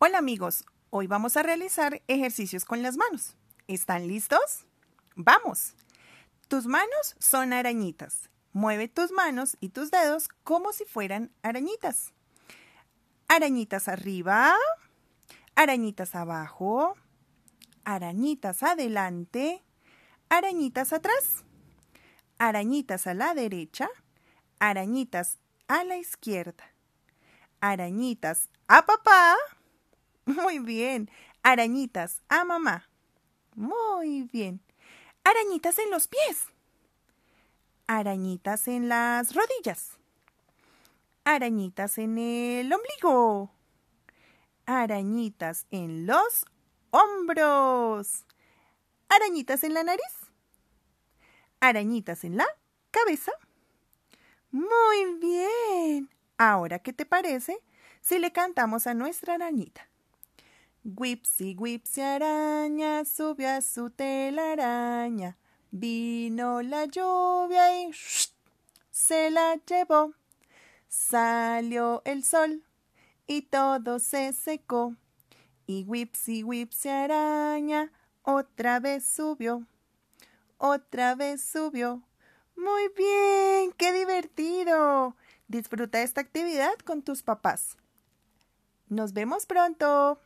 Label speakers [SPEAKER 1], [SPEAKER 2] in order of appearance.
[SPEAKER 1] Hola amigos, hoy vamos a realizar ejercicios con las manos. ¿Están listos? Vamos. Tus manos son arañitas. Mueve tus manos y tus dedos como si fueran arañitas. Arañitas arriba, arañitas abajo, arañitas adelante, arañitas atrás, arañitas a la derecha, arañitas a la izquierda, arañitas a papá. Muy bien. Arañitas a mamá. Muy bien. Arañitas en los pies. Arañitas en las rodillas. Arañitas en el ombligo. Arañitas en los hombros. Arañitas en la nariz. Arañitas en la cabeza. Muy bien. Ahora, ¿qué te parece si le cantamos a nuestra arañita? Whipsy, Whipsy araña subió a su telaraña. Vino la lluvia y se la llevó. Salió el sol y todo se secó. Y Whipsy, Whipsy araña otra vez subió. Otra vez subió. Muy bien, qué divertido. Disfruta esta actividad con tus papás. Nos vemos pronto.